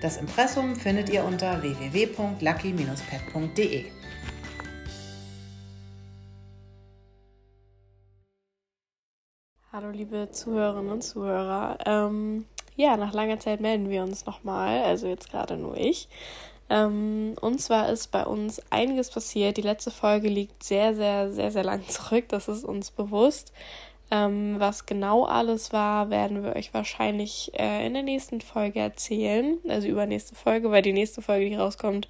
Das Impressum findet ihr unter www.lucky-pet.de. Hallo liebe Zuhörerinnen und Zuhörer. Ähm, ja, nach langer Zeit melden wir uns nochmal, also jetzt gerade nur ich. Ähm, und zwar ist bei uns einiges passiert. Die letzte Folge liegt sehr, sehr, sehr, sehr lang zurück, das ist uns bewusst. Ähm, was genau alles war, werden wir euch wahrscheinlich äh, in der nächsten Folge erzählen. Also übernächste Folge, weil die nächste Folge, die rauskommt,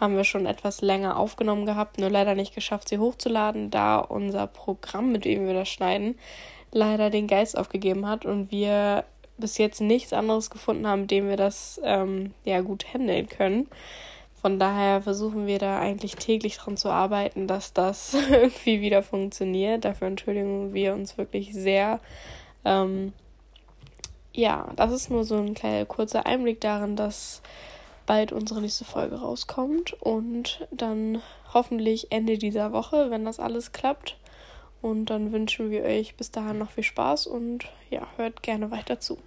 haben wir schon etwas länger aufgenommen gehabt, nur leider nicht geschafft, sie hochzuladen, da unser Programm, mit dem wir das schneiden, leider den Geist aufgegeben hat und wir bis jetzt nichts anderes gefunden haben, mit dem wir das ähm, ja gut handeln können. Von daher versuchen wir da eigentlich täglich dran zu arbeiten, dass das irgendwie wieder funktioniert. Dafür entschuldigen wir uns wirklich sehr. Ähm, ja, das ist nur so ein kleiner kurzer Einblick darin, dass bald unsere nächste Folge rauskommt und dann hoffentlich Ende dieser Woche, wenn das alles klappt. Und dann wünschen wir euch bis dahin noch viel Spaß und ja, hört gerne weiter zu.